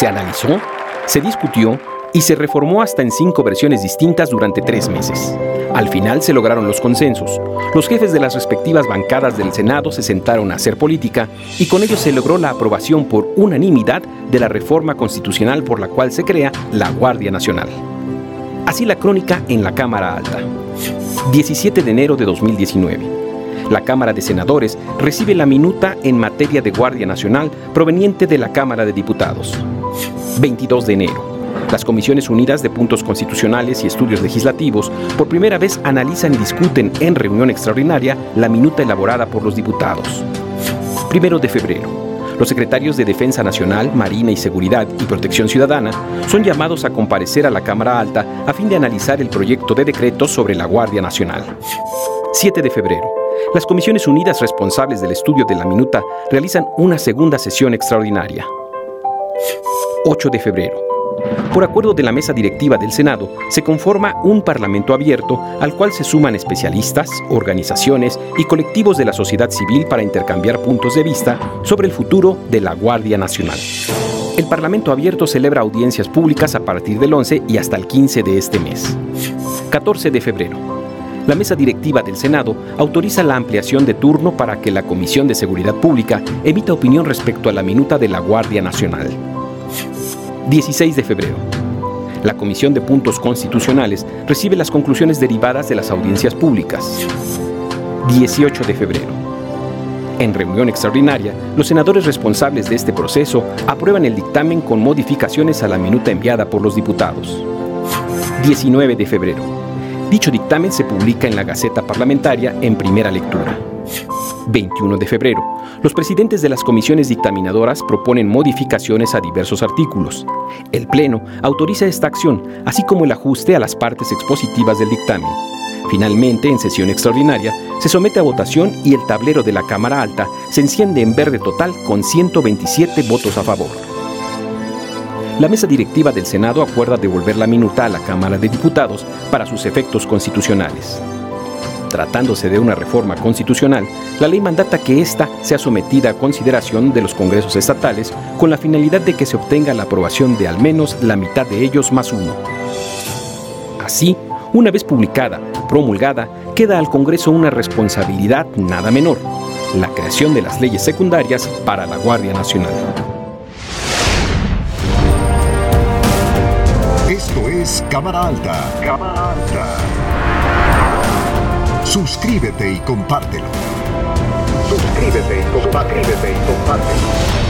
Se analizó, se discutió y se reformó hasta en cinco versiones distintas durante tres meses. Al final se lograron los consensos. Los jefes de las respectivas bancadas del Senado se sentaron a hacer política y con ello se logró la aprobación por unanimidad de la reforma constitucional por la cual se crea la Guardia Nacional. Así la crónica en la Cámara Alta. 17 de enero de 2019. La Cámara de Senadores recibe la minuta en materia de Guardia Nacional proveniente de la Cámara de Diputados. 22 de enero. Las Comisiones Unidas de Puntos Constitucionales y Estudios Legislativos por primera vez analizan y discuten en reunión extraordinaria la minuta elaborada por los diputados. Primero de febrero. Los secretarios de Defensa Nacional, Marina y Seguridad y Protección Ciudadana son llamados a comparecer a la Cámara Alta a fin de analizar el proyecto de decreto sobre la Guardia Nacional. 7 de febrero. Las Comisiones Unidas responsables del estudio de la minuta realizan una segunda sesión extraordinaria. 8 de febrero. Por acuerdo de la mesa directiva del Senado, se conforma un Parlamento abierto al cual se suman especialistas, organizaciones y colectivos de la sociedad civil para intercambiar puntos de vista sobre el futuro de la Guardia Nacional. El Parlamento abierto celebra audiencias públicas a partir del 11 y hasta el 15 de este mes. 14 de febrero. La mesa directiva del Senado autoriza la ampliación de turno para que la Comisión de Seguridad Pública emita opinión respecto a la minuta de la Guardia Nacional. 16 de febrero. La Comisión de Puntos Constitucionales recibe las conclusiones derivadas de las audiencias públicas. 18 de febrero. En reunión extraordinaria, los senadores responsables de este proceso aprueban el dictamen con modificaciones a la minuta enviada por los diputados. 19 de febrero. Dicho dictamen se publica en la Gaceta Parlamentaria en primera lectura. 21 de febrero. Los presidentes de las comisiones dictaminadoras proponen modificaciones a diversos artículos. El Pleno autoriza esta acción, así como el ajuste a las partes expositivas del dictamen. Finalmente, en sesión extraordinaria, se somete a votación y el tablero de la Cámara Alta se enciende en verde total con 127 votos a favor. La mesa directiva del Senado acuerda devolver la minuta a la Cámara de Diputados para sus efectos constitucionales. Tratándose de una reforma constitucional, la ley mandata que ésta sea sometida a consideración de los congresos estatales con la finalidad de que se obtenga la aprobación de al menos la mitad de ellos más uno. Así, una vez publicada, promulgada, queda al Congreso una responsabilidad nada menor, la creación de las leyes secundarias para la Guardia Nacional. Esto es Cámara Alta. Cámara Alta. Suscríbete y compártelo. Suscríbete y compártelo. y compártelo.